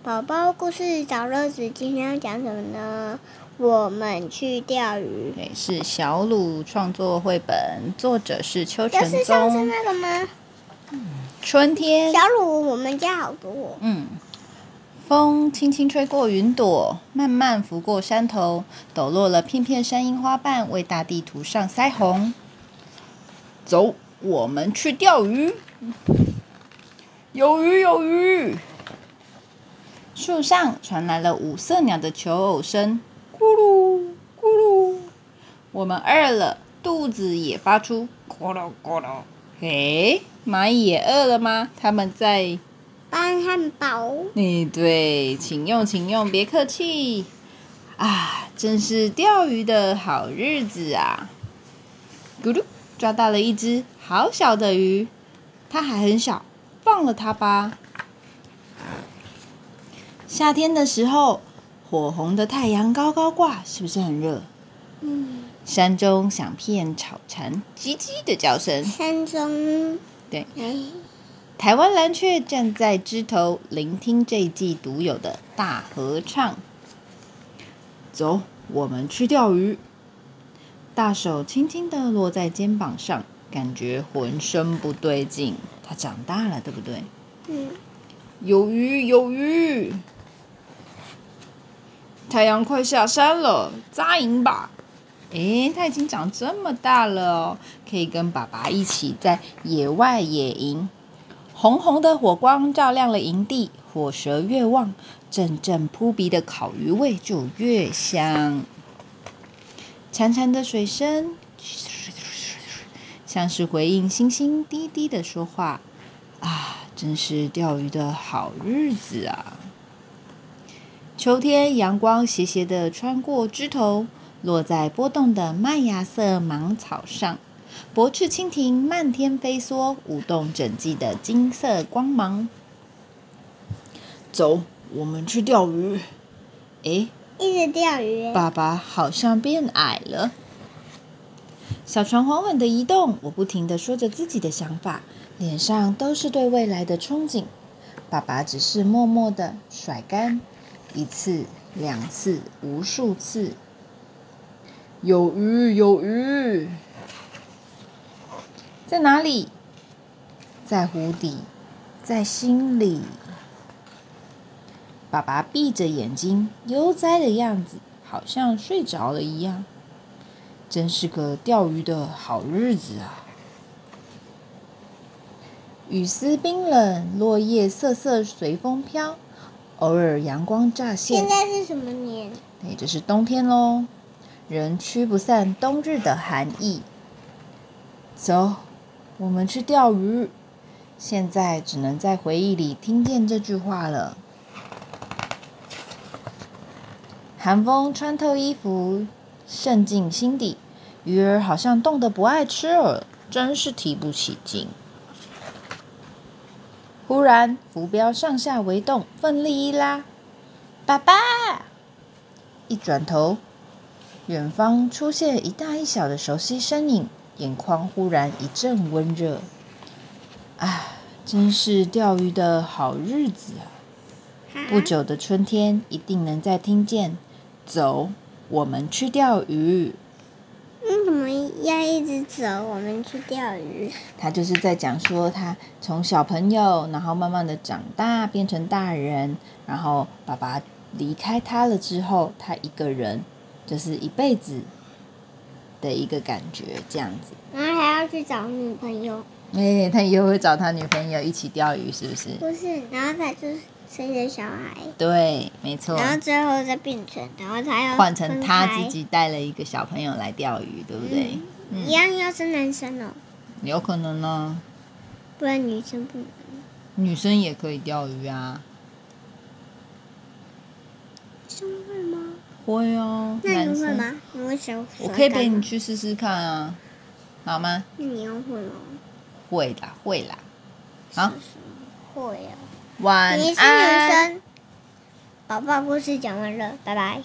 宝宝故事找乐子，今天要讲什么呢？我们去钓鱼。对，是小鲁创作绘本，作者是邱就晨是上次宗。那个吗？春天，小鲁，我们家好多、哦。嗯，风轻轻吹过云朵，慢慢拂过山头，抖落了片片山樱花瓣，为大地涂上腮红。走，我们去钓鱼。有鱼，有鱼！树上传来了五色鸟的求偶声，咕噜咕噜。我们饿了，肚子也发出咕噜咕噜。嘿，蚂蚁也饿了吗？他们在搬汉堡。你对，请用，请用，别客气。啊，真是钓鱼的好日子啊！咕噜，抓到了一只好小的鱼，它还很小，放了它吧。夏天的时候，火红的太阳高高挂，是不是很热？嗯，山中响片草蝉叽叽的叫声。山中。对，哎，台湾蓝雀站在枝头，聆听这一季独有的大合唱。走，我们去钓鱼。大手轻轻的落在肩膀上，感觉浑身不对劲。它长大了，对不对？嗯，有鱼，有鱼！太阳快下山了，扎营吧！诶，它已经长这么大了哦，可以跟爸爸一起在野外野营。红红的火光照亮了营地，火舌越旺，阵阵扑鼻的烤鱼味就越香。潺潺的水声，像是回应星星滴滴的说话。啊，真是钓鱼的好日子啊！秋天，阳光斜斜的穿过枝头，落在波动的麦芽色芒草上。薄翅蜻蜓漫天飞梭，舞动整季的金色光芒。走，我们去钓鱼。诶，一直钓鱼。爸爸好像变矮了。小船缓缓的移动，我不停的说着自己的想法，脸上都是对未来的憧憬。爸爸只是默默的甩竿，一次、两次、无数次。有鱼，有鱼，在哪里？在湖底，在心里。爸爸闭着眼睛，悠哉的样子，好像睡着了一样。真是个钓鱼的好日子啊！雨丝冰冷，落叶瑟瑟随风飘，偶尔阳光乍现现。在是什么年？对，这是冬天喽，人驱不散冬日的寒意。走，我们去钓鱼。现在只能在回忆里听见这句话了。寒风穿透衣服，渗进心底，鱼儿好像冻得不爱吃了，真是提不起劲。忽然，浮标上下围动，奋力一拉，爸爸！一转头，远方出现一大一小的熟悉身影，眼眶忽然一阵温热。啊，真是钓鱼的好日子啊！不久的春天，一定能再听见。走，我们去钓鱼。要一直走？我们去钓鱼。他就是在讲说，他从小朋友，然后慢慢的长大，变成大人，然后爸爸离开他了之后，他一个人就是一辈子的一个感觉，这样子。然后还要去找女朋友。哎、他以后会找他女朋友一起钓鱼，是不是？不是，然后他就是生一个小孩，对，没错。然后最后再变成，然后他要换成他自己带了一个小朋友来钓鱼，对不对？嗯一样要是男生哦，有可能呢，不然女生不能。女生也可以钓鱼啊。生会吗？会哦，那。你会吗？你会手？我可以陪你。去试试看啊，好吗？那你要会吗？会啦，会啦。好，是什么会啊。晚你是女安。生。宝宝故事讲完了，拜拜。